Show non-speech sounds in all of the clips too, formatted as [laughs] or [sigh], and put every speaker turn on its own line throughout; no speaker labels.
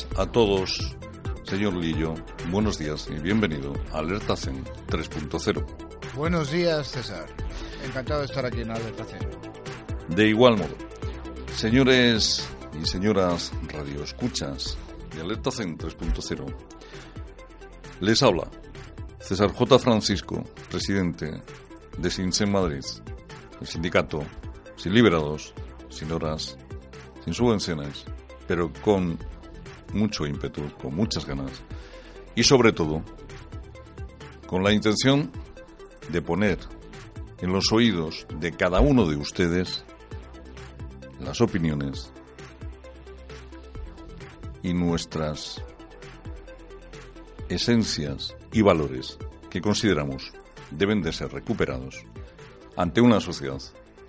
Días a todos, señor Lillo. Buenos días y bienvenido a Alerta Zen 3.0.
Buenos días, César. Encantado de estar aquí en Alerta Zen.
De igual modo, señores y señoras Radio Escuchas de Alerta Zen 3.0, les habla César J. Francisco, presidente de SINSEN Madrid, el sindicato sin liberados sin horas, sin subvenciones, pero con mucho ímpetu, con muchas ganas y sobre todo con la intención de poner en los oídos de cada uno de ustedes las opiniones y nuestras esencias y valores que consideramos deben de ser recuperados ante una sociedad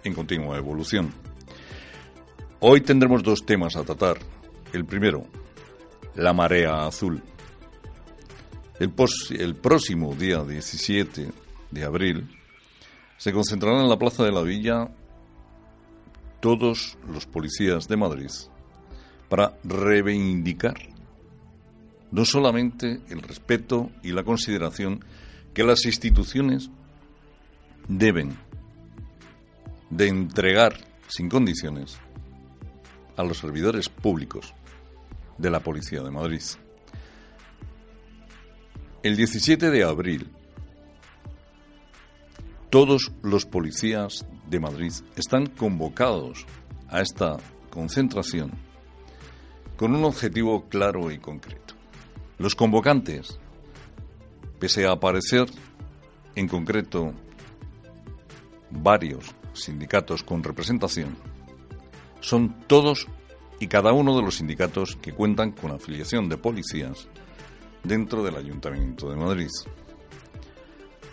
en continua evolución. Hoy tendremos dos temas a tratar. El primero, la marea azul. El, próximo día 17 de abril se concentrarán en la Plaza de la Villa todos los policías de Madrid para reivindicar no solamente el respeto y la consideración que las instituciones deben de entregar sin condiciones a los servidores públicos de la Policía de Madrid. El 17 de abril, todos los policías de Madrid están convocados a esta concentración con un objetivo claro y concreto. Los convocantes, pese a aparecer en concreto varios sindicatos con representación, son todos y cada uno de los sindicatos que cuentan con afiliación de policías dentro del Ayuntamiento de Madrid.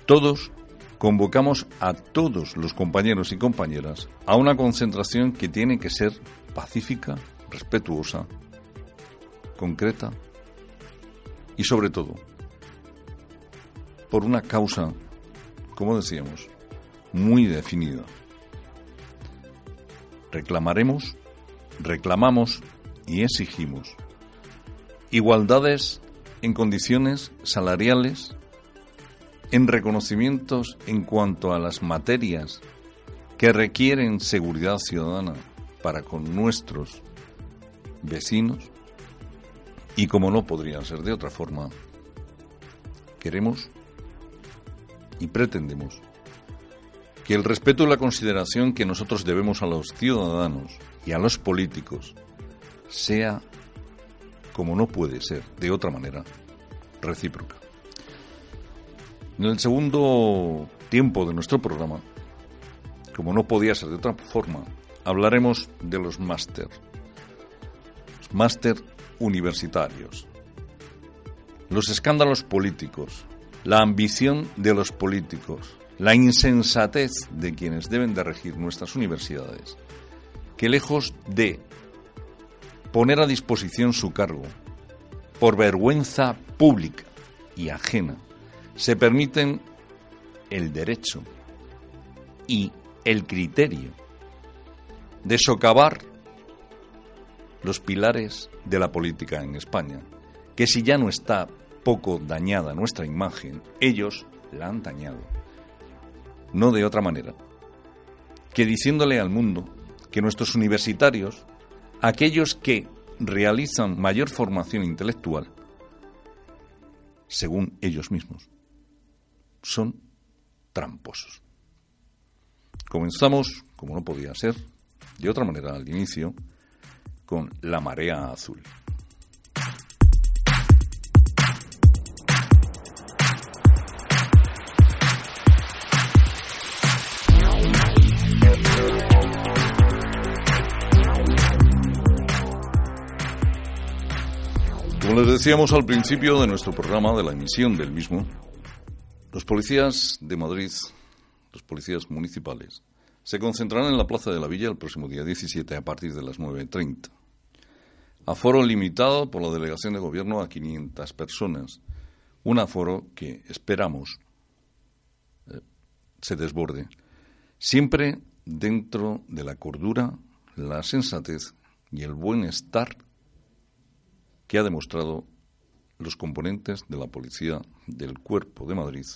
Todos convocamos a todos los compañeros y compañeras a una concentración que tiene que ser pacífica, respetuosa, concreta y sobre todo por una causa, como decíamos, muy definida reclamaremos, reclamamos y exigimos. Igualdades en condiciones salariales, en reconocimientos en cuanto a las materias que requieren seguridad ciudadana para con nuestros vecinos y como no podría ser de otra forma, queremos y pretendemos que el respeto y la consideración que nosotros debemos a los ciudadanos y a los políticos sea, como no puede ser de otra manera, recíproca. En el segundo tiempo de nuestro programa, como no podía ser de otra forma, hablaremos de los máster, los máster universitarios, los escándalos políticos, la ambición de los políticos, la insensatez de quienes deben de regir nuestras universidades, que lejos de poner a disposición su cargo por vergüenza pública y ajena, se permiten el derecho y el criterio de socavar los pilares de la política en España, que si ya no está poco dañada nuestra imagen, ellos la han dañado. No de otra manera que diciéndole al mundo que nuestros universitarios, aquellos que realizan mayor formación intelectual, según ellos mismos, son tramposos. Comenzamos, como no podía ser, de otra manera al inicio, con la marea azul. Les decíamos al principio de nuestro programa, de la emisión del mismo, los policías de Madrid, los policías municipales, se concentrarán en la Plaza de la Villa el próximo día 17 a partir de las 9.30. Aforo limitado por la delegación de gobierno a 500 personas. Un aforo que esperamos eh, se desborde. Siempre dentro de la cordura, la sensatez y el buen estar que ha demostrado los componentes de la policía del cuerpo de Madrid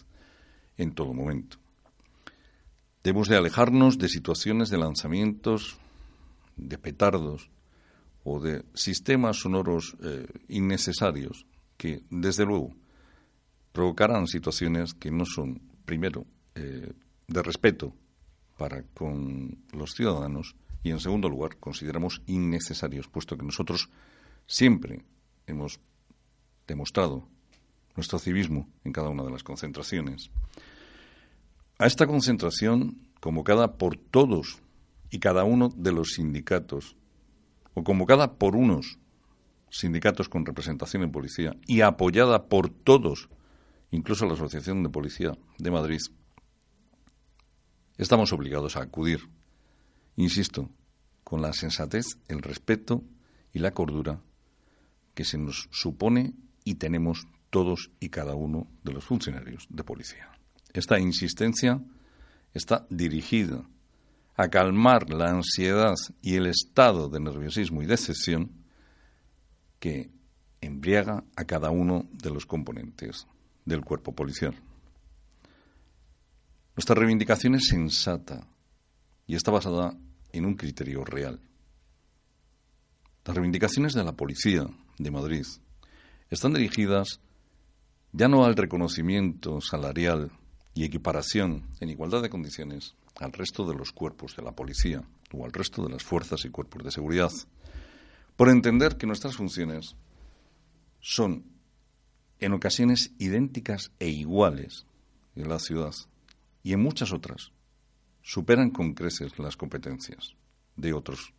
en todo momento. Debemos de alejarnos de situaciones de lanzamientos de petardos o de sistemas sonoros eh, innecesarios que, desde luego, provocarán situaciones que no son, primero, eh, de respeto para con los ciudadanos y, en segundo lugar, consideramos innecesarios, puesto que nosotros siempre hemos demostrado nuestro civismo en cada una de las concentraciones. A esta concentración, convocada por todos y cada uno de los sindicatos, o convocada por unos sindicatos con representación en policía y apoyada por todos, incluso la Asociación de Policía de Madrid, estamos obligados a acudir, insisto, con la sensatez, el respeto y la cordura que se nos supone y tenemos todos y cada uno de los funcionarios de policía. Esta insistencia está dirigida a calmar la ansiedad y el estado de nerviosismo y decepción que embriaga a cada uno de los componentes del cuerpo policial. Nuestra reivindicación es sensata y está basada en un criterio real. Las reivindicaciones de la policía de Madrid están dirigidas ya no al reconocimiento salarial y equiparación en igualdad de condiciones al resto de los cuerpos de la policía o al resto de las fuerzas y cuerpos de seguridad, por entender que nuestras funciones son en ocasiones idénticas e iguales en la ciudad y en muchas otras superan con creces las competencias de otros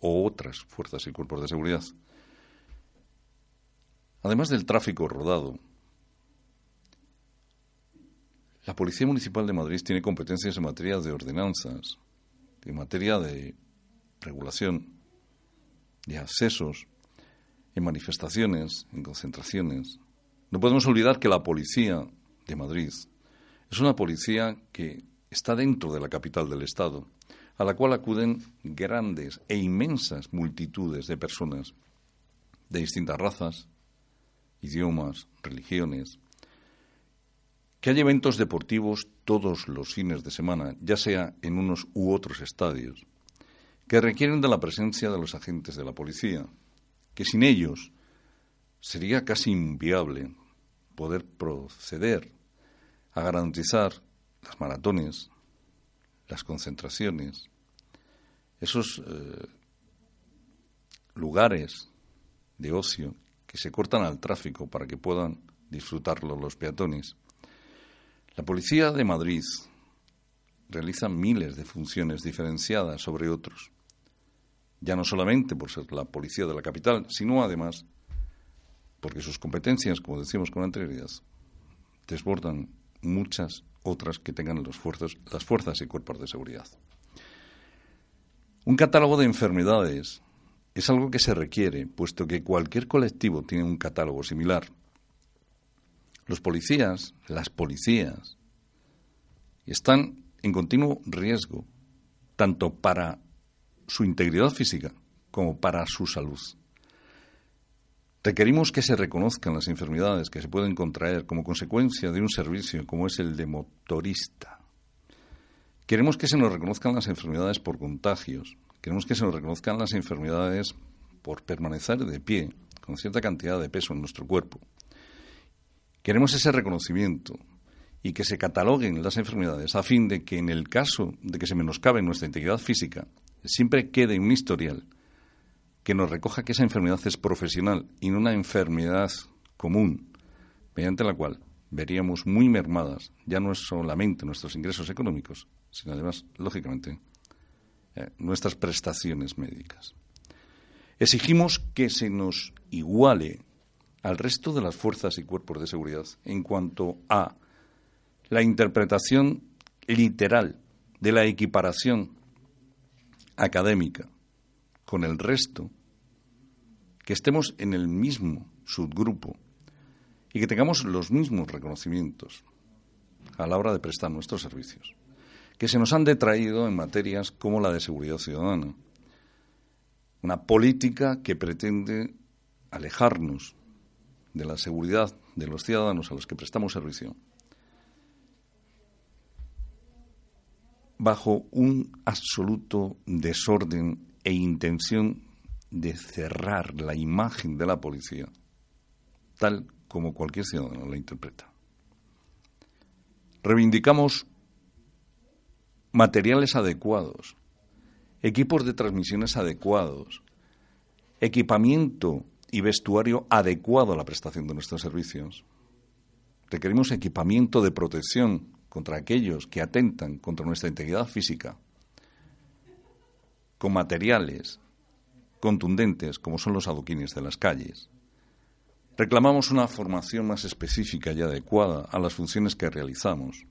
o otras fuerzas y cuerpos de seguridad. Además del tráfico rodado, la Policía Municipal de Madrid tiene competencias en materia de ordenanzas, en materia de regulación, de accesos, en manifestaciones, en concentraciones. No podemos olvidar que la Policía de Madrid es una policía que está dentro de la capital del Estado a la cual acuden grandes e inmensas multitudes de personas de distintas razas, idiomas, religiones, que hay eventos deportivos todos los fines de semana, ya sea en unos u otros estadios, que requieren de la presencia de los agentes de la policía, que sin ellos sería casi inviable poder proceder a garantizar las maratones, las concentraciones, esos eh, lugares de ocio que se cortan al tráfico para que puedan disfrutarlo los peatones. La Policía de Madrid realiza miles de funciones diferenciadas sobre otros, ya no solamente por ser la policía de la capital, sino además porque sus competencias, como decimos con anterioridad, desbordan muchas otras que tengan las fuerzas y cuerpos de seguridad. Un catálogo de enfermedades es algo que se requiere, puesto que cualquier colectivo tiene un catálogo similar. Los policías, las policías, están en continuo riesgo, tanto para su integridad física como para su salud. Requerimos que se reconozcan las enfermedades que se pueden contraer como consecuencia de un servicio como es el de motorista. Queremos que se nos reconozcan las enfermedades por contagios. Queremos que se nos reconozcan las enfermedades por permanecer de pie con cierta cantidad de peso en nuestro cuerpo. Queremos ese reconocimiento y que se cataloguen las enfermedades a fin de que en el caso de que se menoscabe nuestra integridad física, siempre quede un historial que nos recoja que esa enfermedad es profesional y no una enfermedad común, mediante la cual veríamos muy mermadas ya no solamente nuestros ingresos económicos, sino además, lógicamente, eh, nuestras prestaciones médicas. Exigimos que se nos iguale al resto de las fuerzas y cuerpos de seguridad en cuanto a la interpretación literal de la equiparación académica con el resto que estemos en el mismo subgrupo y que tengamos los mismos reconocimientos a la hora de prestar nuestros servicios, que se nos han detraído en materias como la de seguridad ciudadana. Una política que pretende alejarnos de la seguridad de los ciudadanos a los que prestamos servicio bajo un absoluto desorden e intención de cerrar la imagen de la policía, tal como cualquier ciudadano la interpreta. Reivindicamos materiales adecuados, equipos de transmisiones adecuados, equipamiento y vestuario adecuado a la prestación de nuestros servicios. Requerimos equipamiento de protección contra aquellos que atentan contra nuestra integridad física, con materiales contundentes como son los adoquines de las calles. Reclamamos una formación más específica y adecuada a las funciones que realizamos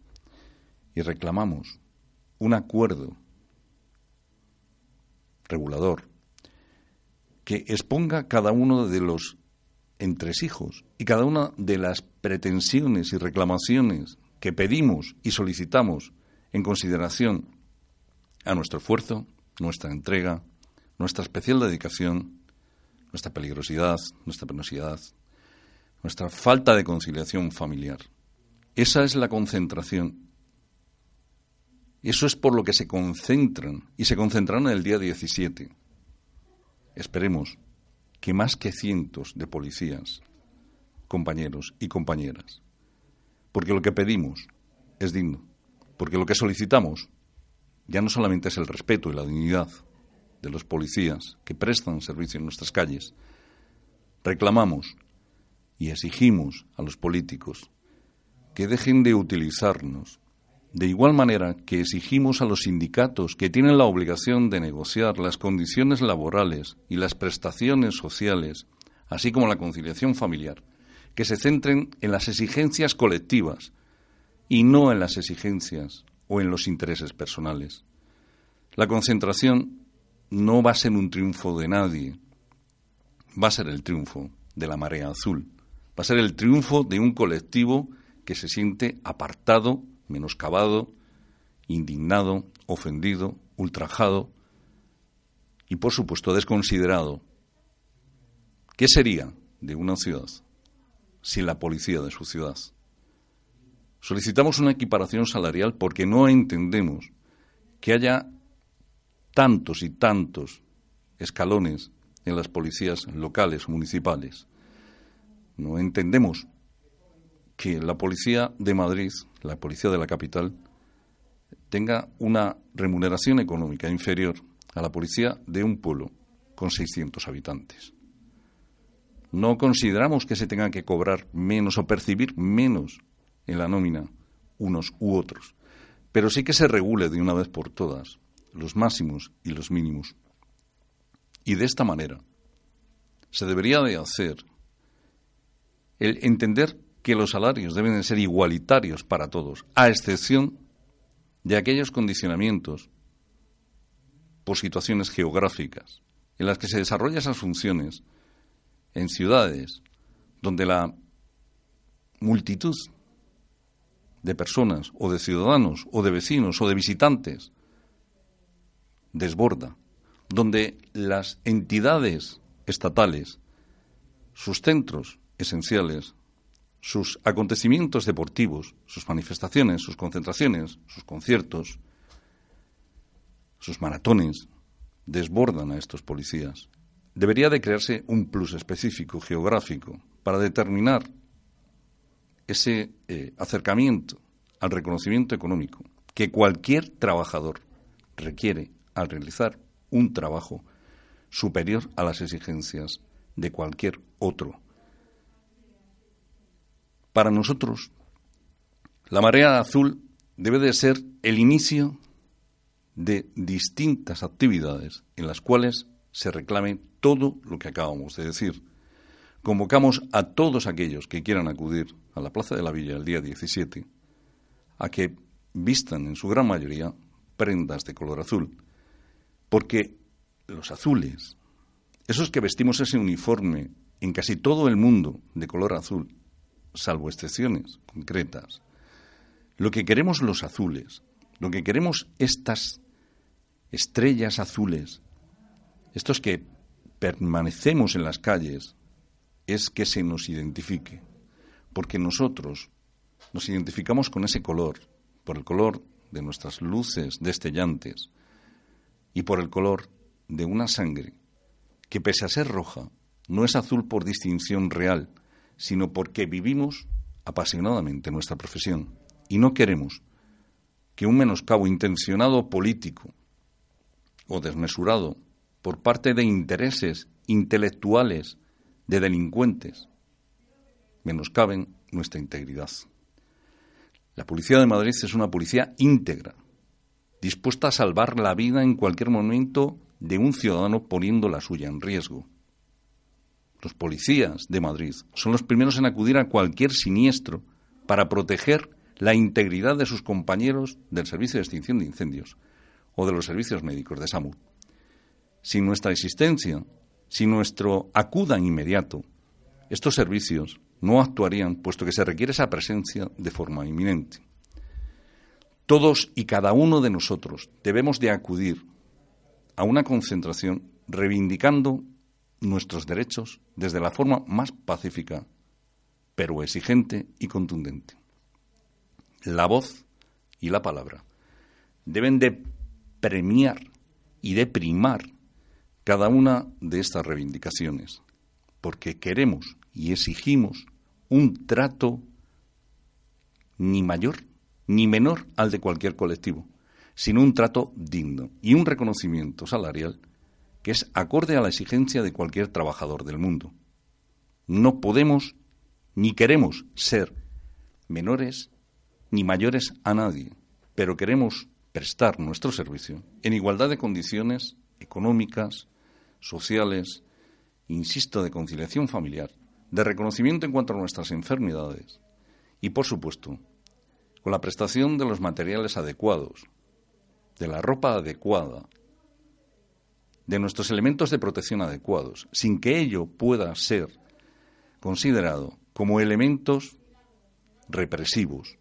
y reclamamos un acuerdo regulador que exponga cada uno de los entresijos y cada una de las pretensiones y reclamaciones que pedimos y solicitamos en consideración a nuestro esfuerzo, nuestra entrega, nuestra especial dedicación, nuestra peligrosidad, nuestra penosidad, nuestra falta de conciliación familiar. Esa es la concentración. Eso es por lo que se concentran y se concentraron el día 17. Esperemos que más que cientos de policías, compañeros y compañeras, porque lo que pedimos es digno, porque lo que solicitamos ya no solamente es el respeto y la dignidad, de los policías que prestan servicio en nuestras calles, reclamamos y exigimos a los políticos que dejen de utilizarnos, de igual manera que exigimos a los sindicatos que tienen la obligación de negociar las condiciones laborales y las prestaciones sociales, así como la conciliación familiar, que se centren en las exigencias colectivas y no en las exigencias o en los intereses personales. La concentración no va a ser un triunfo de nadie, va a ser el triunfo de la marea azul, va a ser el triunfo de un colectivo que se siente apartado, menoscabado, indignado, ofendido, ultrajado y, por supuesto, desconsiderado. ¿Qué sería de una ciudad sin la policía de su ciudad? Solicitamos una equiparación salarial porque no entendemos que haya tantos y tantos escalones en las policías locales, municipales. No entendemos que la policía de Madrid, la policía de la capital, tenga una remuneración económica inferior a la policía de un pueblo con 600 habitantes. No consideramos que se tenga que cobrar menos o percibir menos en la nómina unos u otros, pero sí que se regule de una vez por todas los máximos y los mínimos. Y de esta manera se debería de hacer el entender que los salarios deben de ser igualitarios para todos, a excepción de aquellos condicionamientos por situaciones geográficas en las que se desarrollan esas funciones, en ciudades donde la multitud de personas o de ciudadanos o de vecinos o de visitantes desborda, donde las entidades estatales, sus centros esenciales, sus acontecimientos deportivos, sus manifestaciones, sus concentraciones, sus conciertos, sus maratones, desbordan a estos policías. Debería de crearse un plus específico geográfico para determinar ese eh, acercamiento al reconocimiento económico que cualquier trabajador requiere al realizar un trabajo superior a las exigencias de cualquier otro. Para nosotros, la marea azul debe de ser el inicio de distintas actividades en las cuales se reclame todo lo que acabamos de decir. Convocamos a todos aquellos que quieran acudir a la Plaza de la Villa el día 17 a que vistan en su gran mayoría prendas de color azul, porque los azules, esos que vestimos ese uniforme en casi todo el mundo de color azul, salvo excepciones concretas, lo que queremos los azules, lo que queremos estas estrellas azules, estos que permanecemos en las calles, es que se nos identifique, porque nosotros nos identificamos con ese color, por el color de nuestras luces destellantes y por el color de una sangre que pese a ser roja, no es azul por distinción real, sino porque vivimos apasionadamente nuestra profesión y no queremos que un menoscabo intencionado político o desmesurado por parte de intereses intelectuales de delincuentes menoscaben nuestra integridad. La Policía de Madrid es una policía íntegra, dispuesta a salvar la vida en cualquier momento de un ciudadano poniendo la suya en riesgo. Los policías de Madrid son los primeros en acudir a cualquier siniestro para proteger la integridad de sus compañeros del Servicio de Extinción de Incendios o de los servicios médicos de SAMU. Sin nuestra existencia, sin nuestro acuda inmediato, estos servicios no actuarían puesto que se requiere esa presencia de forma inminente. Todos y cada uno de nosotros debemos de acudir a una concentración reivindicando nuestros derechos desde la forma más pacífica, pero exigente y contundente. La voz y la palabra deben de premiar y de primar cada una de estas reivindicaciones, porque queremos y exigimos un trato ni mayor ni menor al de cualquier colectivo, sino un trato digno y un reconocimiento salarial que es acorde a la exigencia de cualquier trabajador del mundo. No podemos ni queremos ser menores ni mayores a nadie, pero queremos prestar nuestro servicio en igualdad de condiciones económicas, sociales, insisto, de conciliación familiar de reconocimiento en cuanto a nuestras enfermedades y, por supuesto, con la prestación de los materiales adecuados, de la ropa adecuada, de nuestros elementos de protección adecuados, sin que ello pueda ser considerado como elementos represivos.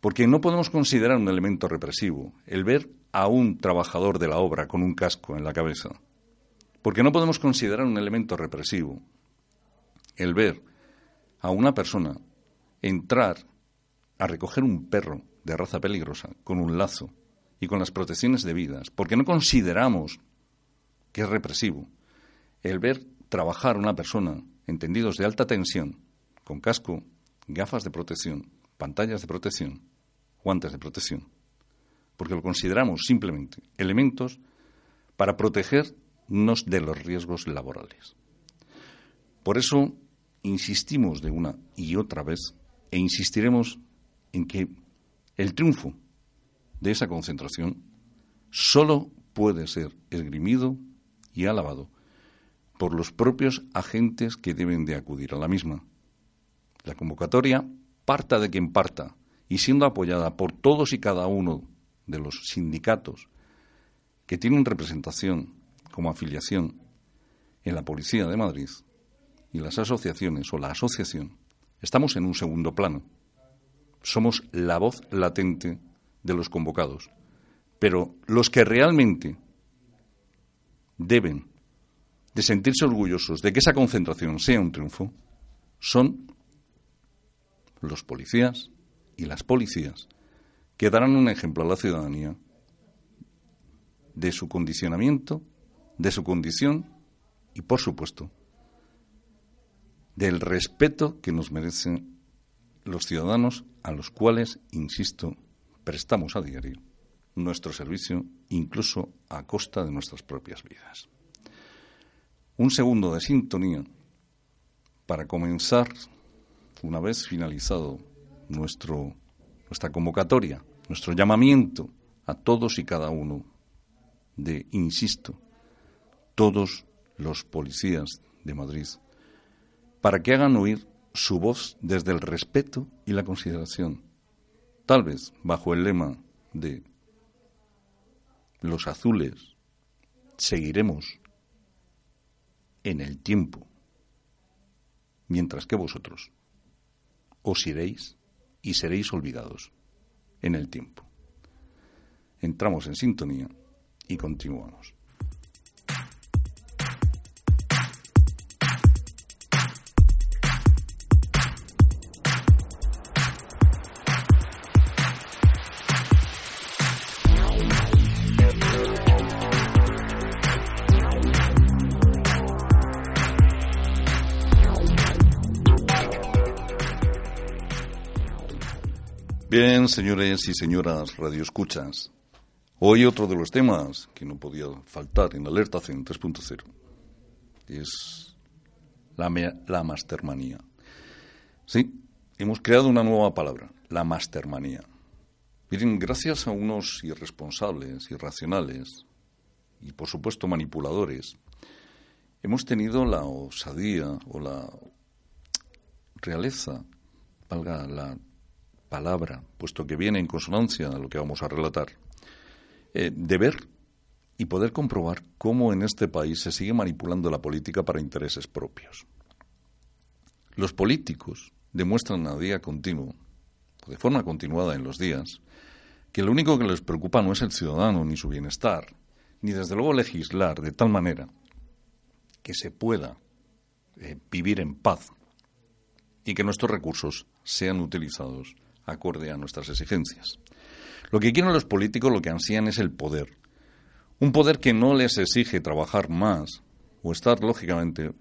Porque no podemos considerar un elemento represivo el ver a un trabajador de la obra con un casco en la cabeza. Porque no podemos considerar un elemento represivo el ver a una persona entrar a recoger un perro de raza peligrosa con un lazo y con las protecciones debidas, porque no consideramos que es represivo el ver trabajar a una persona entendidos de alta tensión, con casco, gafas de protección, pantallas de protección, guantes de protección, porque lo consideramos simplemente elementos para protegernos de los riesgos laborales. Por eso insistimos de una y otra vez e insistiremos en que el triunfo de esa concentración solo puede ser esgrimido y alabado por los propios agentes que deben de acudir a la misma. La convocatoria parta de quien parta y siendo apoyada por todos y cada uno de los sindicatos que tienen representación como afiliación en la Policía de Madrid y las asociaciones o la asociación estamos en un segundo plano. Somos la voz latente de los convocados. Pero los que realmente deben de sentirse orgullosos de que esa concentración sea un triunfo son los policías y las policías que darán un ejemplo a la ciudadanía de su condicionamiento, de su condición y, por supuesto, del respeto que nos merecen los ciudadanos a los cuales, insisto, prestamos a diario nuestro servicio, incluso a costa de nuestras propias vidas. Un segundo de sintonía para comenzar, una vez finalizado nuestro, nuestra convocatoria, nuestro llamamiento a todos y cada uno de, insisto, todos los policías de Madrid, para que hagan oír su voz desde el respeto y la consideración, tal vez bajo el lema de los azules seguiremos en el tiempo, mientras que vosotros os iréis y seréis olvidados en el tiempo. Entramos en sintonía y continuamos. Señores y señoras radioescuchas, hoy otro de los temas que no podía faltar en Alerta CEN 3.0 es la, la mastermanía. Sí, hemos creado una nueva palabra, la mastermanía. Miren, gracias a unos irresponsables, irracionales y, por supuesto, manipuladores, hemos tenido la osadía o la realeza, valga la palabra, puesto que viene en consonancia a lo que vamos a relatar, eh, de ver y poder comprobar cómo en este país se sigue manipulando la política para intereses propios. Los políticos demuestran a día continuo, o de forma continuada en los días, que lo único que les preocupa no es el ciudadano ni su bienestar, ni desde luego legislar de tal manera que se pueda eh, vivir en paz y que nuestros recursos sean utilizados acorde a nuestras exigencias. Lo que quieren los políticos, lo que ansían es el poder. Un poder que no les exige trabajar más o estar, lógicamente,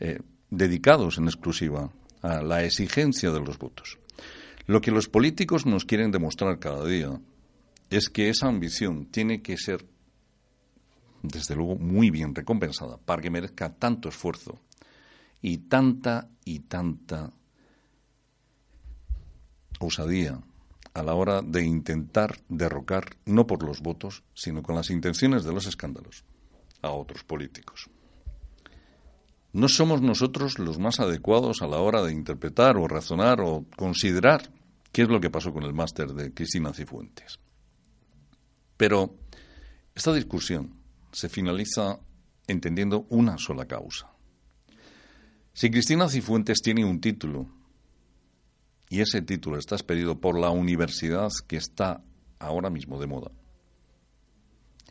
eh, dedicados en exclusiva a la exigencia de los votos. Lo que los políticos nos quieren demostrar cada día es que esa ambición tiene que ser, desde luego, muy bien recompensada para que merezca tanto esfuerzo y tanta y tanta osadía a la hora de intentar derrocar, no por los votos, sino con las intenciones de los escándalos, a otros políticos. No somos nosotros los más adecuados a la hora de interpretar o razonar o considerar qué es lo que pasó con el máster de Cristina Cifuentes. Pero esta discusión se finaliza entendiendo una sola causa. Si Cristina Cifuentes tiene un título y ese título está expedido por la universidad que está ahora mismo de moda.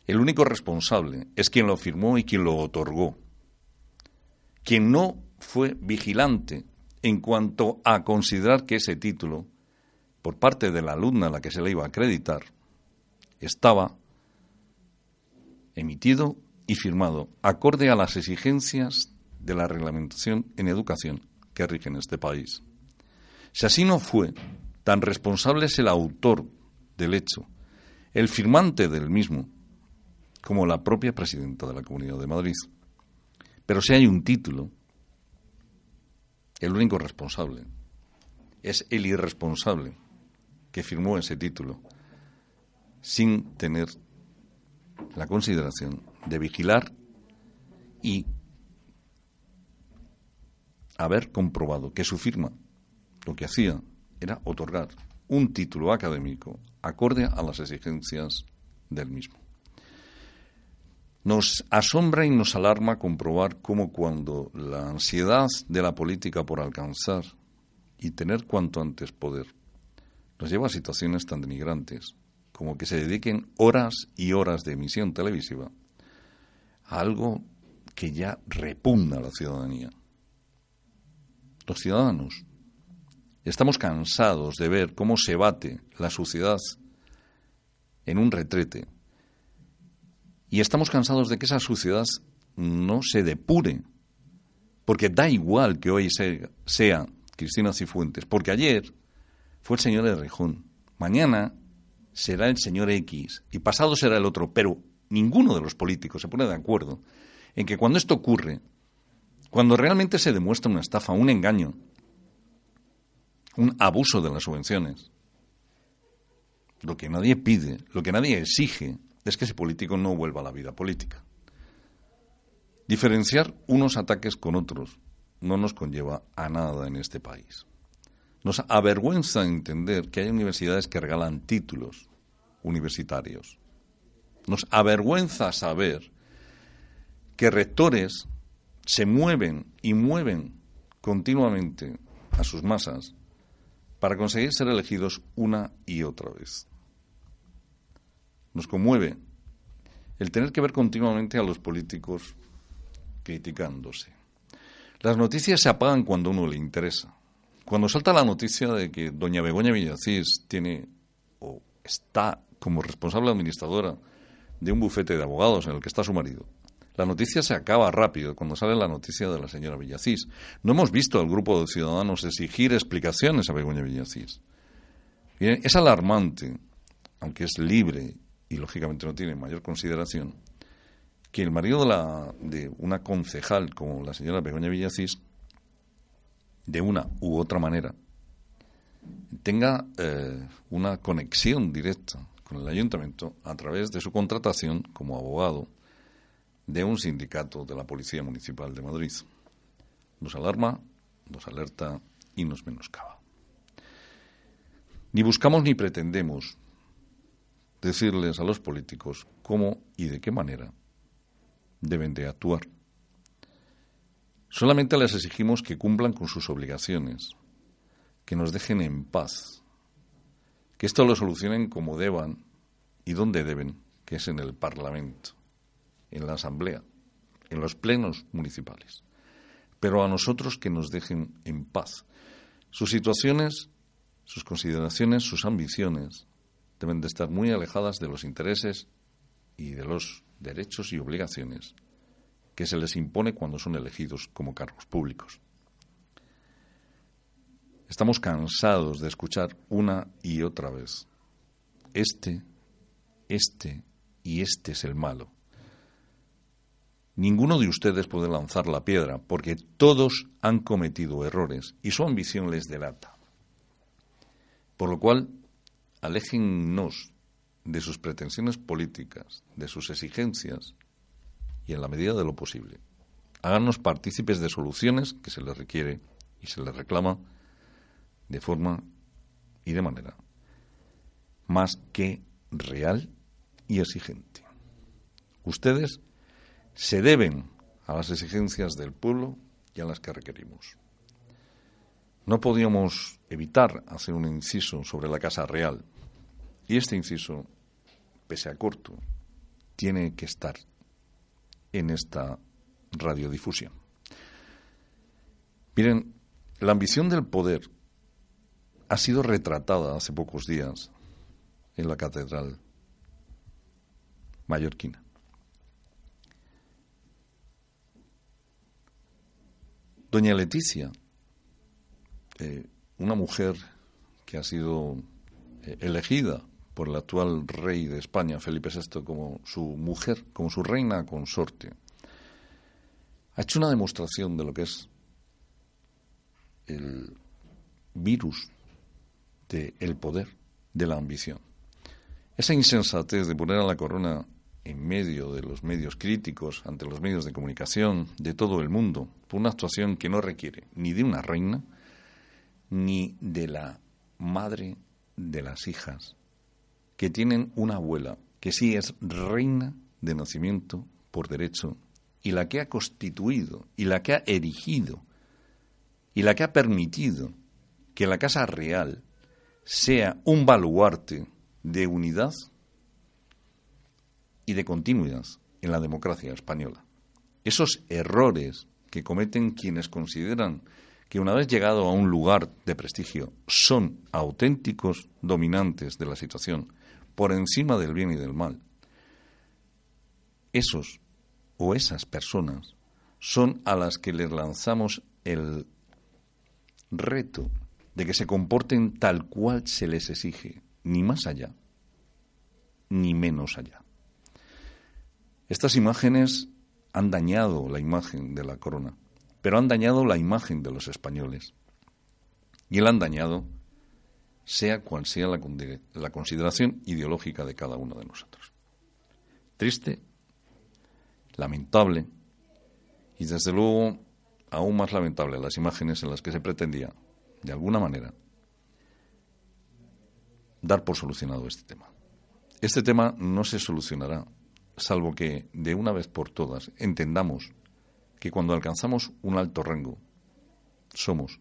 El único responsable es quien lo firmó y quien lo otorgó. Quien no fue vigilante en cuanto a considerar que ese título, por parte de la alumna a la que se le iba a acreditar, estaba emitido y firmado acorde a las exigencias de la reglamentación en educación que rige en este país. Si así no fue, tan responsable es el autor del hecho, el firmante del mismo, como la propia presidenta de la Comunidad de Madrid. Pero si hay un título, el único responsable es el irresponsable que firmó ese título sin tener la consideración de vigilar y haber comprobado que su firma lo que hacía era otorgar un título académico acorde a las exigencias del mismo. Nos asombra y nos alarma comprobar cómo cuando la ansiedad de la política por alcanzar y tener cuanto antes poder nos lleva a situaciones tan denigrantes como que se dediquen horas y horas de emisión televisiva a algo que ya repugna a la ciudadanía. Los ciudadanos estamos cansados de ver cómo se bate la suciedad en un retrete. Y estamos cansados de que esa suciedad no se depure, porque da igual que hoy sea Cristina Cifuentes, porque ayer fue el señor Errejón, mañana será el señor X y pasado será el otro, pero ninguno de los políticos se pone de acuerdo en que cuando esto ocurre, cuando realmente se demuestra una estafa, un engaño, un abuso de las subvenciones, lo que nadie pide, lo que nadie exige, es que ese político no vuelva a la vida política. Diferenciar unos ataques con otros no nos conlleva a nada en este país. Nos avergüenza entender que hay universidades que regalan títulos universitarios. Nos avergüenza saber que rectores se mueven y mueven continuamente a sus masas para conseguir ser elegidos una y otra vez nos conmueve el tener que ver continuamente a los políticos criticándose. Las noticias se apagan cuando a uno le interesa. Cuando salta la noticia de que doña Begoña Villacís tiene o está como responsable administradora de un bufete de abogados en el que está su marido, la noticia se acaba rápido cuando sale la noticia de la señora Villacís. No hemos visto al grupo de ciudadanos exigir explicaciones a Begoña Villacís. es alarmante, aunque es libre y lógicamente no tiene mayor consideración, que el marido de, la, de una concejal como la señora Begoña Villacís, de una u otra manera, tenga eh, una conexión directa con el ayuntamiento a través de su contratación como abogado de un sindicato de la Policía Municipal de Madrid. Nos alarma, nos alerta y nos menoscaba. Ni buscamos ni pretendemos decirles a los políticos cómo y de qué manera deben de actuar. Solamente les exigimos que cumplan con sus obligaciones, que nos dejen en paz, que esto lo solucionen como deban y donde deben, que es en el Parlamento, en la Asamblea, en los plenos municipales. Pero a nosotros que nos dejen en paz. Sus situaciones, sus consideraciones, sus ambiciones, deben de estar muy alejadas de los intereses y de los derechos y obligaciones que se les impone cuando son elegidos como cargos públicos. Estamos cansados de escuchar una y otra vez, este, este y este es el malo. Ninguno de ustedes puede lanzar la piedra porque todos han cometido errores y su ambición les delata. Por lo cual aléjennos de sus pretensiones políticas, de sus exigencias y en la medida de lo posible. Háganos partícipes de soluciones que se les requiere y se les reclama de forma y de manera más que real y exigente. Ustedes se deben a las exigencias del pueblo y a las que requerimos. No podíamos evitar hacer un inciso sobre la Casa Real. Y este inciso, pese a corto, tiene que estar en esta radiodifusión. Miren, la ambición del poder ha sido retratada hace pocos días en la catedral mallorquina. Doña Leticia eh, una mujer que ha sido eh, elegida por el actual rey de España, Felipe VI, como su mujer, como su reina consorte, ha hecho una demostración de lo que es el virus del poder, de la ambición. Esa insensatez de poner a la corona en medio de los medios críticos, ante los medios de comunicación de todo el mundo, por una actuación que no requiere ni de una reina, ni de la madre de las hijas, que tienen una abuela que sí es reina de nacimiento por derecho y la que ha constituido y la que ha erigido y la que ha permitido que la Casa Real sea un baluarte de unidad y de continuidad en la democracia española. Esos errores que cometen quienes consideran que una vez llegado a un lugar de prestigio son auténticos dominantes de la situación por encima del bien y del mal. Esos o esas personas son a las que les lanzamos el reto de que se comporten tal cual se les exige, ni más allá, ni menos allá. Estas imágenes han dañado la imagen de la corona, pero han dañado la imagen de los españoles. Y la han dañado, sea cual sea la, consideración ideológica de cada uno de nosotros. Triste, lamentable, y desde luego aún más lamentable las imágenes en las que se pretendía, de alguna manera, dar por solucionado este tema. Este tema no se solucionará salvo que, de una vez por todas, entendamos que cuando alcanzamos un alto rango, somos,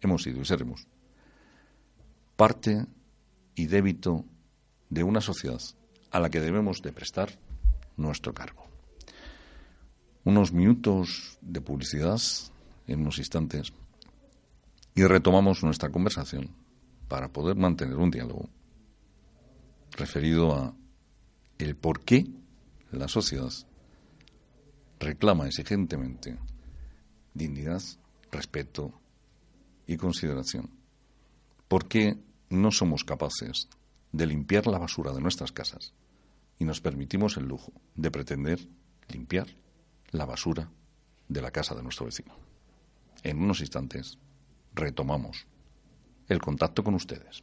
hemos sido y seremos parte y débito de una sociedad a la que debemos de prestar nuestro cargo. Unos minutos de publicidad en unos instantes y retomamos nuestra conversación para poder mantener un diálogo referido a el por qué la sociedad reclama exigentemente dignidad, respeto y consideración. ¿Por qué no somos capaces de limpiar la basura de nuestras casas y nos permitimos el lujo de pretender limpiar la basura de la casa de nuestro vecino? En unos instantes retomamos el contacto con ustedes.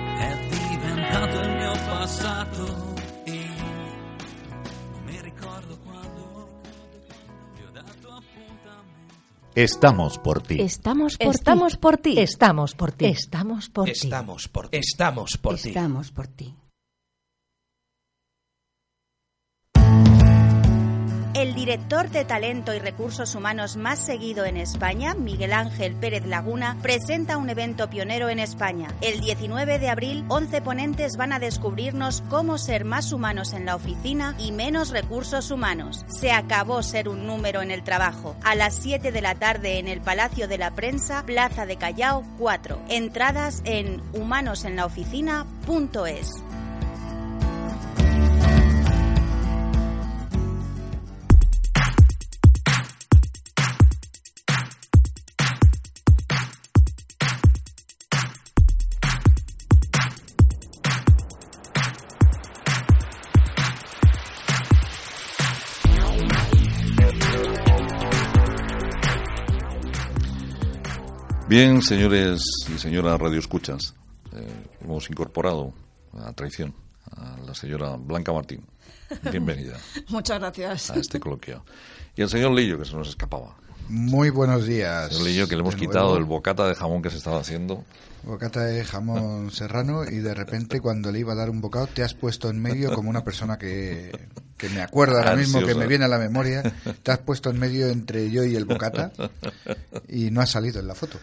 Estamos por ti.
Estamos por
Estamos
ti.
por ti.
Estamos por ti.
Estamos por ti.
Estamos por ti. Estamos por ti.
Estamos por ti.
El director de Talento y Recursos Humanos más seguido en España, Miguel Ángel Pérez Laguna, presenta un evento pionero en España. El 19 de abril, 11 ponentes van a descubrirnos cómo ser más humanos en la oficina y menos recursos humanos. Se acabó ser un número en el trabajo. A las 7 de la tarde en el Palacio de la Prensa, Plaza de Callao 4. Entradas en humanosenlaoficina.es.
Bien, señores y señoras radioescuchas, eh, hemos incorporado a traición a la señora Blanca Martín. Bienvenida [laughs]
Muchas gracias.
a este coloquio. Y el señor Lillo, que se nos escapaba.
Muy buenos días.
Señor Lillo, que le hemos
De
quitado
nuevo.
el bocata de jamón que se estaba haciendo.
Bocata de jamón [laughs] serrano y de repente cuando le iba a dar un bocado te has puesto en medio como una persona que, que me acuerdo ahora mismo, que me viene a la memoria. Te has puesto en medio entre yo y el bocata y no has salido en la foto.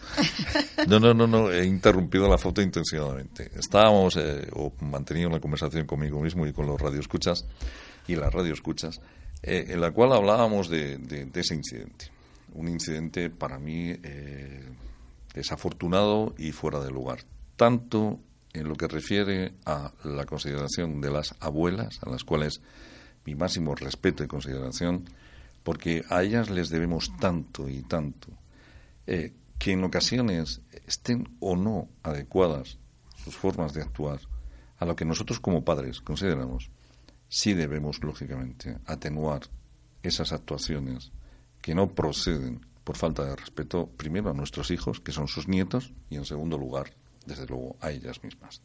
No, no, no, no, he interrumpido la foto intencionadamente. Estábamos, eh, o manteniendo una conversación conmigo mismo y con los radioescuchas y las radioescuchas, eh, en la cual hablábamos de, de- de ese incidente. Un incidente para mí eh, desafortunado y fuera de lugar. Tanto en lo que refiere a la consideración de las abuelas, a las cuales mi máximo respeto y consideración, porque a ellas les debemos tanto y tanto, eh, que en ocasiones estén o no adecuadas sus formas de actuar a lo que nosotros como padres consideramos, sí debemos, lógicamente, atenuar esas actuaciones que no proceden por falta de respeto, primero a nuestros hijos, que son sus nietos, y en segundo lugar, desde luego, a ellas mismas.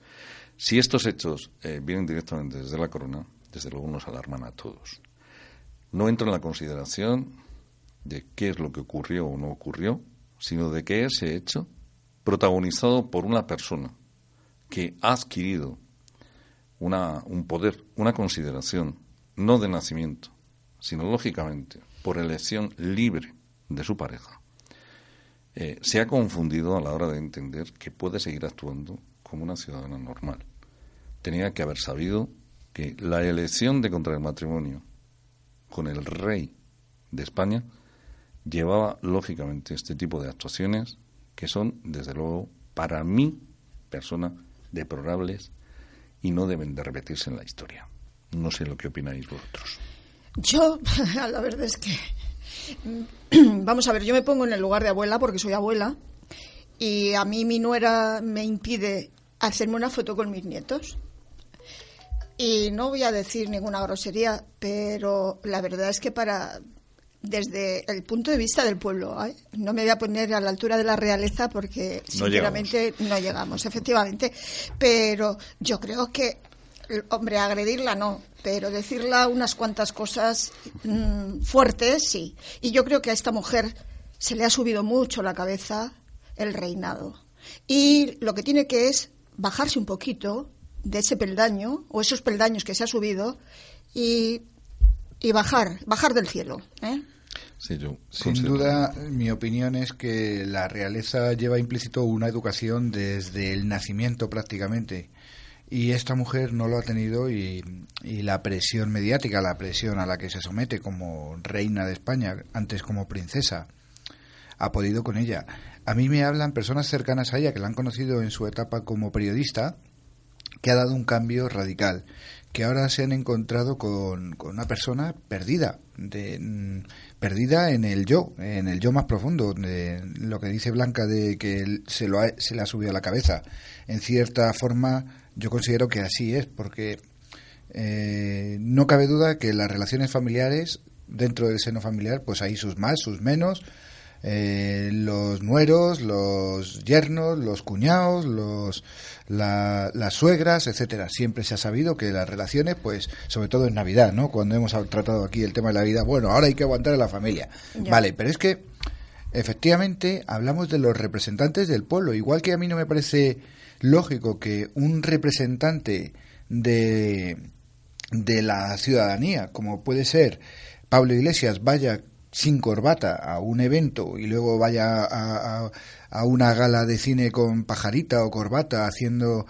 Si estos hechos eh, vienen directamente desde la corona, desde luego nos alarman a todos. No entro en la consideración de qué es lo que ocurrió o no ocurrió, sino de que ese hecho, protagonizado por una persona que ha adquirido una, un poder, una consideración, no de nacimiento, sino lógicamente por elección libre de su pareja, eh, se ha confundido a la hora de entender que puede seguir actuando como una ciudadana normal. Tenía que haber sabido que la elección de contraer matrimonio con el rey de España llevaba lógicamente este tipo de actuaciones que son, desde luego, para mí, persona, deplorables y no deben de repetirse en la historia. No sé lo que opináis vosotros.
Yo, [laughs] la verdad es que [clears throat] Vamos a ver, yo me pongo en el lugar de abuela porque soy abuela y a mí mi nuera me impide hacerme una foto con mis nietos. Y no voy a decir ninguna grosería, pero la verdad es que para desde el punto de vista del pueblo, ¿eh? no me voy a poner a la altura de la realeza porque sinceramente no llegamos, efectivamente, pero yo creo que hombre, agredirla no, pero decirla unas cuantas cosas mm, fuertes, sí. Y yo creo que a esta mujer se le ha subido mucho la cabeza el reinado. Y lo que tiene que es bajarse un poquito de ese peldaño, o esos peldaños que se ha subido, y, y bajar, bajar del cielo. ¿eh?
Sin duda, mi opinión es que la realeza lleva implícito una educación desde el nacimiento prácticamente y esta mujer no lo ha tenido y, la presión mediática, la presión a la que se somete como reina de España, antes como princesa, ha podido con ella. A mí me hablan personas cercanas a ella que la han conocido en su etapa como periodista, que ha dado un cambio radical, que ahora se han encontrado con, una persona perdida, de, mm, perdida en el yo, en el yo más profundo, de lo que dice Blanca de que se, lo se le ha subido a la cabeza. En cierta forma, yo considero que así es, porque eh, no cabe duda que las relaciones familiares, dentro del seno familiar, pues hay sus más, sus menos, eh, los nueros, los yernos, los cuñados, los, las suegras, etcétera. Siempre se ha sabido que las relaciones, pues, sobre todo en Navidad, ¿no? Cuando hemos tratado aquí el tema de la vida, bueno, ahora hay que aguantar a la familia. Vale, pero es que efectivamente hablamos de los representantes del pueblo. Igual que a mí no me parece lógico que un representante de, de la ciudadanía, como puede ser Pablo Iglesias, vaya sin corbata a un evento y luego vaya a, a, una gala de cine con pajarita o corbata haciendo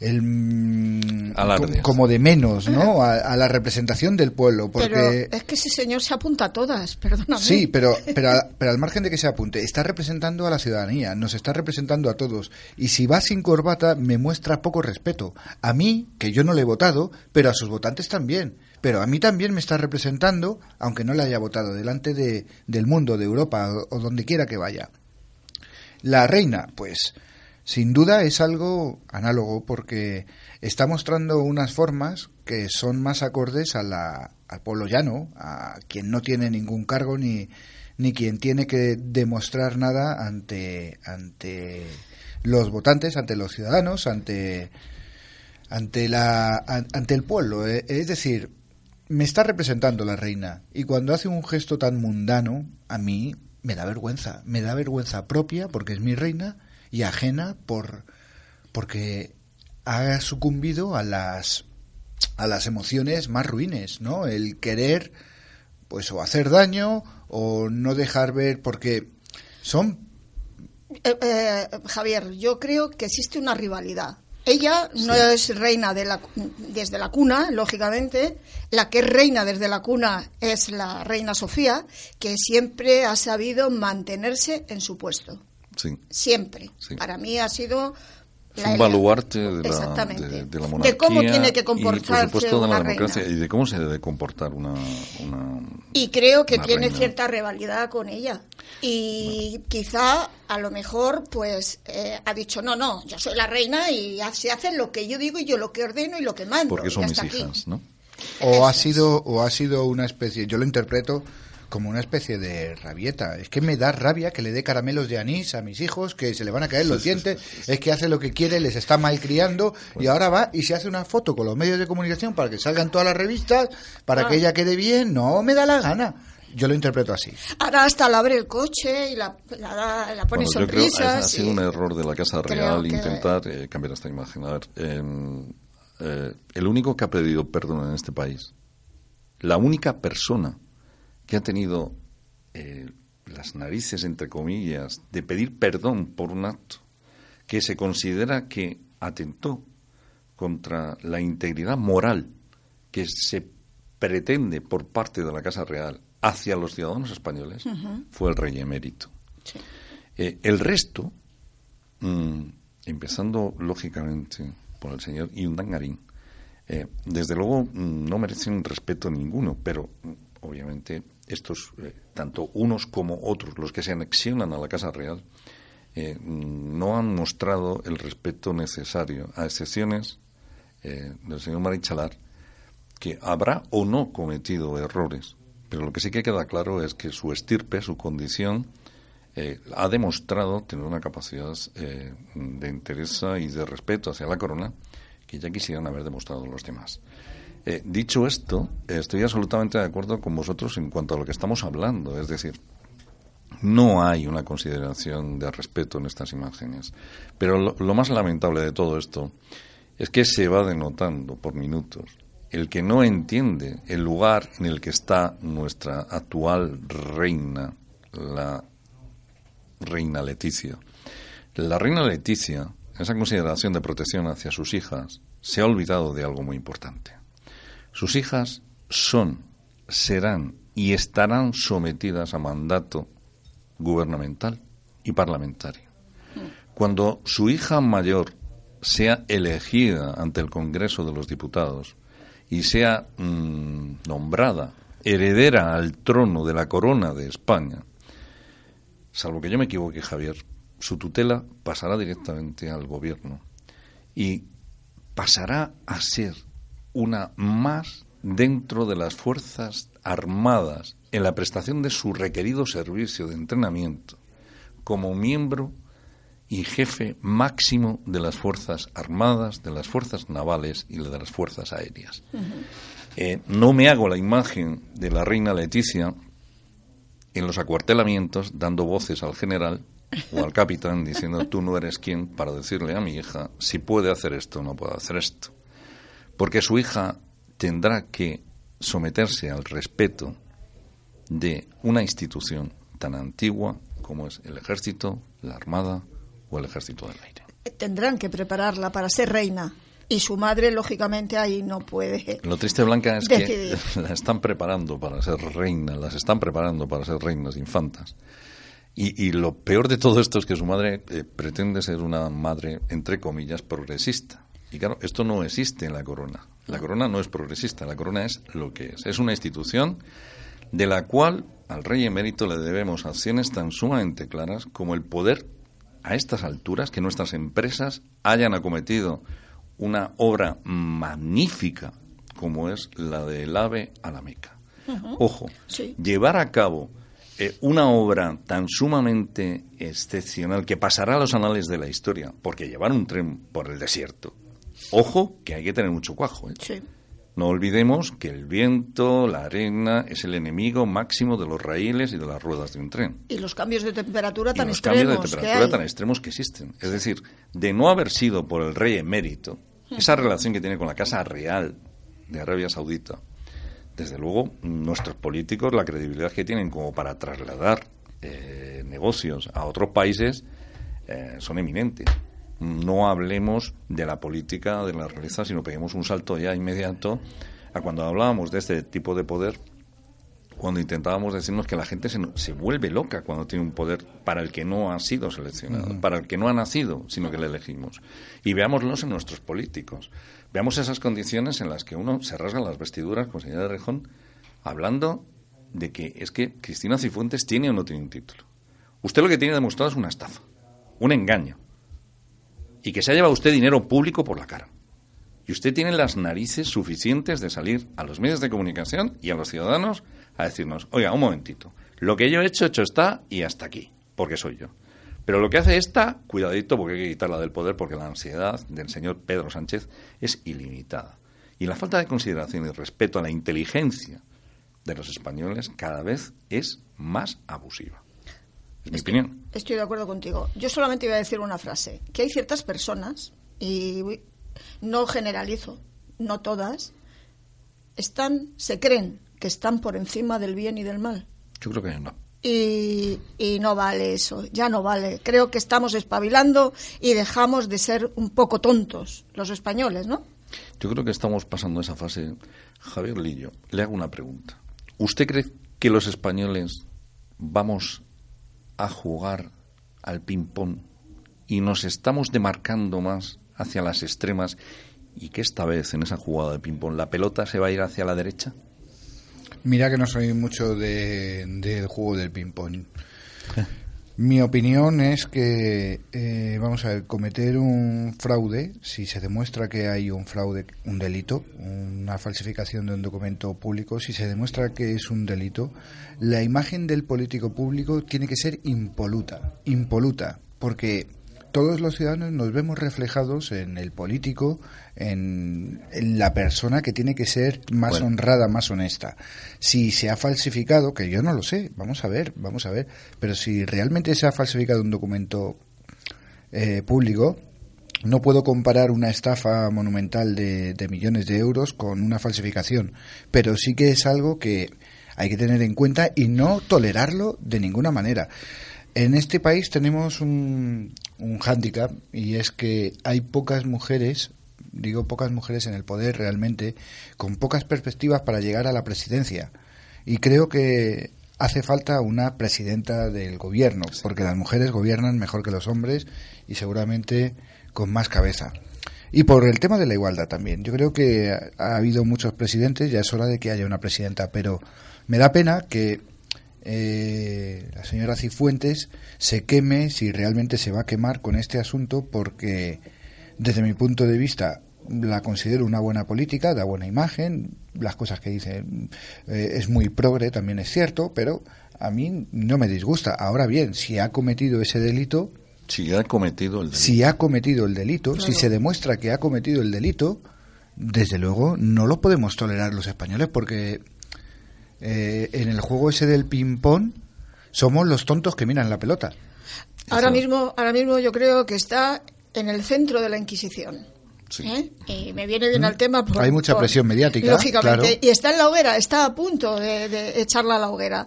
el mm, como de menos, ¿no? A, la representación del pueblo, porque
pero es que ese señor se apunta a todas, perdóname.
Sí, pero [laughs] pero, pero al margen de que se apunte, está representando a la ciudadanía, nos está representando a todos y si va sin corbata me muestra poco respeto. A mí, que yo no le he votado, pero a sus votantes también. Pero a mí también me está representando, aunque no le haya votado, delante de, del mundo, de Europa o donde quiera que vaya. La reina, pues sin duda es algo análogo porque está mostrando unas formas que son más acordes a la, al pueblo llano, a quien no tiene ningún cargo ni, ni quien tiene que demostrar nada ante, ante los votantes, ante los ciudadanos, ante, ante, la, ante el pueblo. Eh, es decir, me está representando la reina y cuando hace un gesto tan mundano, a mí me da vergüenza, me da vergüenza propia porque es mi reina y ajena por porque ha sucumbido a las a las emociones más ruines, ¿no? El querer pues o hacer daño o no dejar ver porque son
eh, eh, Javier, yo creo que existe una rivalidad. Ella no es reina de la, desde la cuna, lógicamente. La que es reina desde la cuna es la reina Sofía, que siempre ha sabido mantenerse en su puesto. Siempre. Para mí ha sido
un baluarte de la, de, la, monarquía
de cómo tiene que comportarse
y, de la democracia y de cómo se debe comportar una,
y creo que tiene cierta rivalidad con ella. Y quizá a lo mejor pues eh, ha dicho no no yo soy la reina y se hace lo que yo digo y yo lo que ordeno y lo que mando
porque son mis hijas no
o ha sido o ha sido una especie yo lo interpreto como una especie de rabieta. Es que me da rabia que le dé caramelos de anís a mis hijos, que se le van a caer los dientes, es que hace lo que quiere, les está malcriando y ahora va y se hace una foto con los medios de comunicación para que salgan todas las revistas, para que ah. ella quede bien. No me da la gana. Yo lo interpreto así.
Ahora hasta la abre el coche y la, la, pone bueno, sonrisas. Yo creo
que ha sido un error de la Casa Real intentar eh, cambiar esta imagen. A ver, em, eh, el único que ha pedido perdón en este país, la única persona que ha tenido eh, las narices, entre comillas, de pedir perdón por un acto que se considera que atentó contra la integridad moral que se pretende por parte de la Casa Real hacia los ciudadanos españoles fue el rey emérito. Eh, el resto, mm, empezando lógicamente por el señor Yundangarín, eh, desde luego mm, no merecen respeto ninguno, pero mm, obviamente estos, eh, tanto unos como otros, los que se anexionan a la Casa Real, no han mostrado el respeto necesario, a excepciones del señor Marichalar, que habrá o no cometido errores, pero lo que sí que queda claro es que su estirpe, su condición, eh, ha demostrado tener una capacidad eh, de interés y de respeto hacia la corona que ya quisieran haber demostrado los demás. Eh, dicho esto, estoy absolutamente de acuerdo con vosotros en cuanto a lo que estamos hablando, es decir, no hay una consideración de respeto en estas imágenes. Pero lo más lamentable de todo esto es que se va denotando por minutos el que no entiende el lugar en el que está nuestra actual reina, la reina Leticia. La reina Leticia, esa consideración de protección hacia sus hijas, se ha olvidado de algo muy importante. Sus hijas son, serán y estarán sometidas a mandato gubernamental y parlamentario. Cuando su hija mayor sea elegida ante el Congreso de los Diputados, y sea mm, nombrada heredera al trono de la corona de España, salvo que yo me equivoque, Javier, su tutela pasará directamente al gobierno y pasará a ser una más dentro de las Fuerzas Armadas en la prestación de su requerido servicio de entrenamiento como miembro y jefe máximo de las Fuerzas Armadas, de las Fuerzas Navales y de las Fuerzas Aéreas. Eh, no me hago la imagen de la reina Leticia en los acuartelamientos dando voces al general o al capitán diciendo tú no eres quien para decirle a mi hija si puede hacer esto o no puede hacer esto. Porque su hija tendrá que someterse al respeto de una institución tan antigua como es el ejército, la armada, el ejército del aire.
Tendrán que prepararla para ser reina. Y su madre, lógicamente, ahí no puede.
Lo triste, Blanca, es que [laughs] la están preparando para ser reina, las están preparando para ser reinas, infantas. Y, lo peor de todo esto es que su madre eh, pretende ser una madre, entre comillas, progresista. Y claro, esto no existe en la corona. La corona no es progresista, la corona es lo que es. Es una institución de la cual al rey emérito le debemos acciones tan sumamente claras como el poder a estas alturas que nuestras empresas hayan acometido una obra magnífica como es la del AVE a la Meca. Ojo, llevar a cabo eh, una obra tan sumamente excepcional que pasará a los anales de la historia, porque llevar un tren por el desierto, ojo que hay que tener mucho cuajo. ¿eh? No olvidemos que el viento, la arena, es el enemigo máximo de los raíles y de las ruedas de un tren.
Y los cambios de temperatura tan
los
extremos.
cambios de temperatura tan extremos que existen. Es decir, de no haber sido por el rey emérito, esa relación que tiene con la Casa Real de Arabia Saudita, desde luego, nuestros políticos, la credibilidad que tienen como para trasladar eh, negocios a otros países, eh, son eminentes no hablemos de la política de la realeza, sino peguemos un salto ya inmediato a cuando hablábamos de este tipo de poder, cuando intentábamos decirnos que la gente se, se vuelve loca cuando tiene un poder para el que no ha sido seleccionado, para el que no ha nacido, sino que le elegimos. Y veámoslos en nuestros políticos. Veamos esas condiciones en las que uno se rasga las vestiduras, como señora de Rejón, hablando de que es que Cristina Cifuentes tiene o no tiene un título. Usted lo que tiene demostrado es una estafa, un engaño y que se ha llevado usted dinero público por la cara. Y usted tiene las narices suficientes de salir a los medios de comunicación y a los ciudadanos a decirnos, oiga, un momentito, lo que yo he hecho, hecho está y hasta aquí, porque soy yo. Pero lo que hace esta, cuidadito, porque hay que quitarla del poder, porque la ansiedad del señor Pedro Sánchez es ilimitada. Y la falta de consideración y respeto a la inteligencia de los españoles cada vez es más abusiva. Es mi opinión.
Estoy de acuerdo contigo. Yo solamente iba a decir una frase, que hay ciertas personas, y no generalizo, no todas, están, se creen que están por encima del bien y del mal.
Yo creo que no.
Y, y, no vale eso, ya no vale. Creo que estamos espabilando y dejamos de ser un poco tontos los españoles, ¿no?
Yo creo que estamos pasando esa fase. Javier Lillo, le hago una pregunta. ¿Usted cree que los españoles vamos a jugar al ping-pong y nos estamos demarcando más hacia las extremas y que esta vez en esa jugada de ping-pong la pelota se va a ir hacia la derecha?
Mira que no soy mucho del de, juego del ping-pong. Mi opinión es que, eh, vamos a ver, cometer un fraude, si se demuestra que hay un fraude, un delito, una falsificación de un documento público, si se demuestra que es un delito, la imagen del político público tiene que ser impoluta, impoluta, porque todos los ciudadanos nos vemos reflejados en el político, en, la persona que tiene que ser más honrada, más honesta. Si se ha falsificado, que yo no lo sé, vamos a ver, vamos a ver, pero si realmente se ha falsificado un documento eh, público, no puedo comparar una estafa monumental de, de millones de euros con una falsificación, pero sí que es algo que hay que tener en cuenta y no tolerarlo de ninguna manera. En este país tenemos un, un hándicap y es que hay pocas mujeres, digo pocas mujeres en el poder realmente, con pocas perspectivas para llegar a la presidencia. Y creo que hace falta una presidenta del gobierno, porque las mujeres gobiernan mejor que los hombres y seguramente con más cabeza. Y por el tema de la igualdad también. Yo creo que ha habido muchos presidentes, ya es hora de que haya una presidenta, pero me da pena que eh, la señora Cifuentes se queme si realmente se va a quemar con este asunto porque desde mi punto de vista la considero una buena política, da buena imagen, las cosas que dice eh, es muy progre, también es cierto, pero a mí no me disgusta. Ahora bien, si ha cometido ese delito...
Si ha cometido el delito.
Si ha cometido el delito, si se demuestra que ha cometido el delito, desde luego no lo podemos tolerar los españoles porque eh, en el juego ese del ping-pong somos los tontos que miran la pelota.
Ahora mismo, ahora mismo yo creo que está en el centro de la Inquisición. ¿Eh? Y me viene bien al tema.
Hay mucha presión mediática.
Lógicamente. Y está en la hoguera, está a punto de, echarla a la hoguera.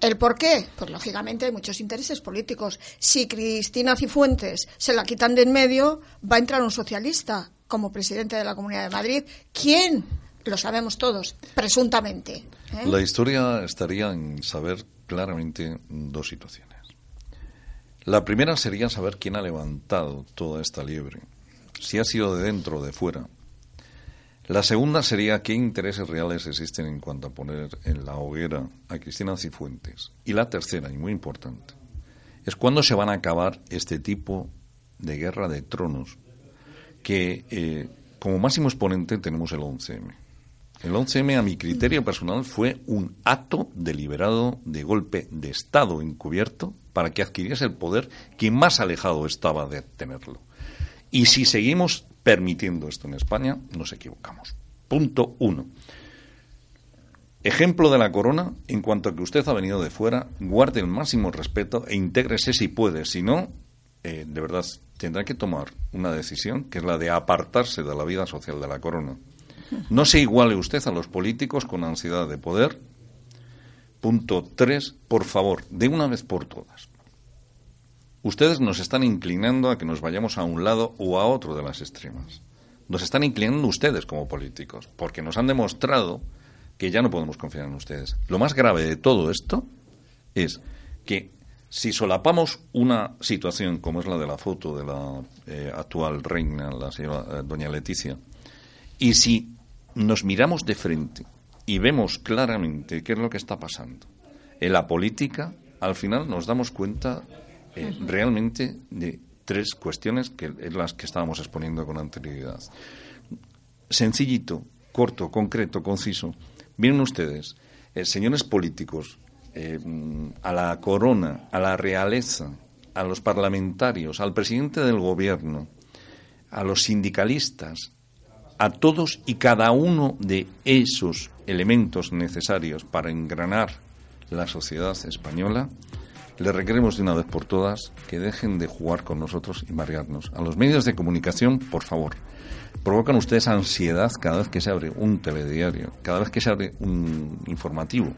¿El por qué? Pues lógicamente hay muchos intereses políticos. Si Cristina Cifuentes se la quitan de en medio, va a entrar un socialista como presidente de la Comunidad de Madrid. ¿Quién? Lo sabemos todos, presuntamente.
¿Eh? La historia estaría en saber claramente dos situaciones. La primera sería saber quién ha levantado toda esta liebre, si ha sido de dentro o de fuera. La segunda sería qué intereses reales existen en cuanto a poner en la hoguera a Cristina Cifuentes. Y la tercera, y muy importante, es cuándo se van a acabar este tipo de guerra de tronos que eh, como máximo exponente tenemos el 11M. El 11M, a mi criterio personal, fue un acto deliberado de golpe de Estado encubierto para que adquiriese el poder quien más alejado estaba de tenerlo. Y si seguimos permitiendo esto en España, nos equivocamos. Punto uno. Ejemplo de la corona, en cuanto a que usted ha venido de fuera, guarde el máximo respeto e intégrese si puede. Si no, eh, de verdad, tendrá que tomar una decisión que es la de apartarse de la vida social de la corona no se iguale usted a los políticos con ansiedad de poder. Punto tres, por favor, de una vez por todas. Ustedes nos están inclinando a que nos vayamos a un lado o a otro de las extremas. Nos están inclinando ustedes como políticos, porque nos han demostrado que ya no podemos confiar en ustedes. Lo más grave de todo esto es que si solapamos una situación como es la de la foto de la eh, actual reina, la señora eh, doña Leticia, y si nos miramos de frente y vemos claramente qué es lo que está pasando en la política, al final nos damos cuenta eh, realmente de tres cuestiones que es las que estábamos exponiendo con anterioridad. sencillito, corto, concreto, conciso. Miren ustedes, eh, señores políticos, eh, a la corona, a la realeza, a los parlamentarios, al presidente del gobierno, a los sindicalistas, a todos y cada uno de esos elementos necesarios para engranar la sociedad española, le requeremos de una vez por todas que dejen de jugar con nosotros y marearnos. A los medios de comunicación, por favor, provocan ustedes ansiedad cada vez que se abre un telediario, cada vez que se abre un informativo.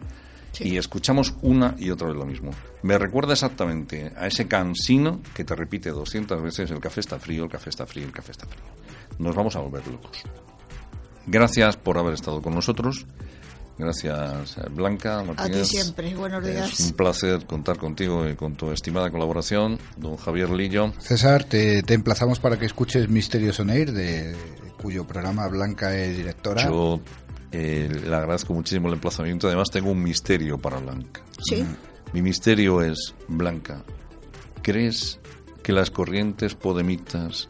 Y escuchamos una y otra vez lo mismo. Me recuerda exactamente a ese cansino que te repite 200 veces el café está frío, el café está frío, el café está frío. Nos vamos a volver locos. Gracias por haber estado con nosotros. Gracias, Blanca.
Martínez. A ti siempre. Buenos días.
Es un placer contar contigo y con tu estimada colaboración, don Javier Lillo.
César, te, emplazamos para que escuches Misterios on Air, de cuyo programa Blanca es directora.
Yo eh, le agradezco muchísimo el emplazamiento. Además, tengo un misterio para Blanca.
Sí.
Mi misterio es, Blanca, ¿crees que las corrientes podemitas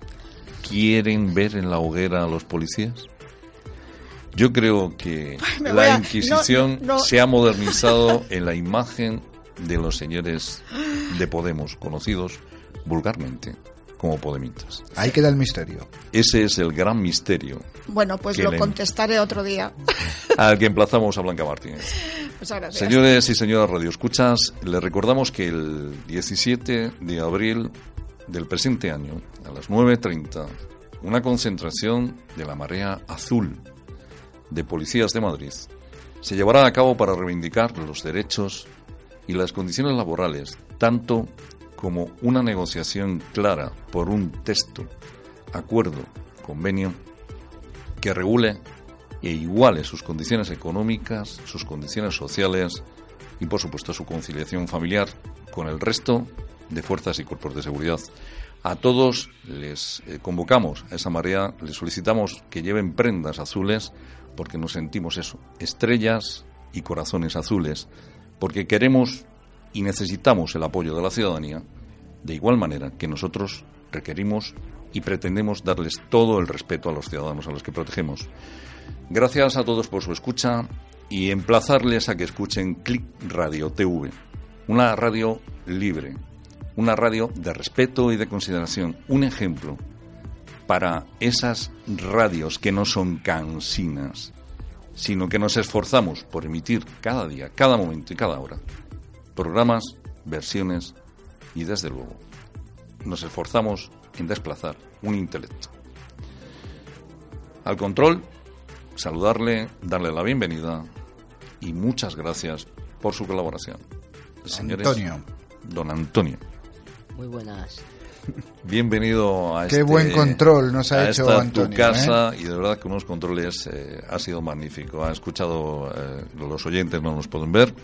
quieren ver en la hoguera a los policías? Yo creo que [laughs] la Inquisición se ha modernizado [laughs] en la imagen de los señores de Podemos, conocidos vulgarmente como podemitas.
Ahí queda el misterio.
Ese es el gran misterio.
Bueno, pues lo contestaré otro día. [laughs]
Al que emplazamos a Blanca Martínez.
Muchas gracias.
Señores y señoras radioescuchas, les recordamos que el 17 de abril del presente año, a las 9.30, una concentración de la marea azul de Policías de Madrid se llevará a cabo para reivindicar los derechos y las condiciones laborales, tanto como una negociación clara por un texto, acuerdo, convenio, que regule e iguale sus condiciones económicas, sus condiciones sociales y, por supuesto, su conciliación familiar con el resto de fuerzas y cuerpos de seguridad. A todos les eh, convocamos a esa marea, les solicitamos que lleven prendas azules porque nos sentimos eso, estrellas y corazones azules, porque queremos y necesitamos el apoyo de la ciudadanía, de igual manera que nosotros requerimos y pretendemos darles todo el respeto a los ciudadanos a los que protegemos. Gracias a todos por su escucha y emplazarles a que escuchen Click Radio TV, una radio libre, una radio de respeto y de consideración, un ejemplo para esas radios que no son cansinas, sino que nos esforzamos por emitir cada día, cada momento y cada hora programas, versiones y desde luego nos esforzamos en desplazar un intelecto. Al control, saludarle, darle la bienvenida y muchas gracias por su colaboración.
Señores, Antonio.
Don Antonio.
Muy buenas.
Bienvenido a Qué
buen control nos ha hecho Antonio.
tu casa ¿eh? y de verdad que unos controles eh, ha sido magnífico. Ha escuchado, eh, los oyentes no nos pueden ver,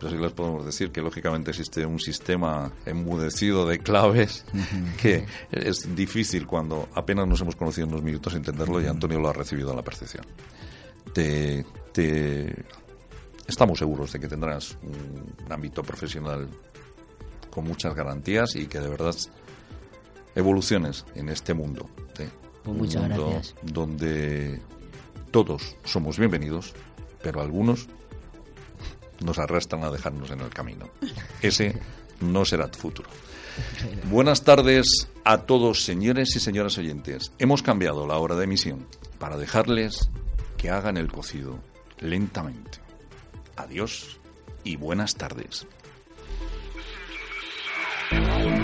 pero sí les podemos decir que lógicamente existe un sistema enmudecido de claves que es difícil cuando apenas nos hemos conocido en unos minutos entenderlo y Antonio lo ha recibido a la percepción. Te, estamos seguros de que tendrás un ámbito profesional con muchas garantías y que de verdad evoluciones en este mundo.
Pues muchas gracias.
Donde todos somos bienvenidos, pero algunos nos arrastran a dejarnos en el camino. [laughs] Ese no será tu futuro. Buenas tardes a todos, señores y señoras oyentes. Hemos cambiado la hora de emisión para dejarles que hagan el cocido lentamente. Adiós y buenas tardes. Oh,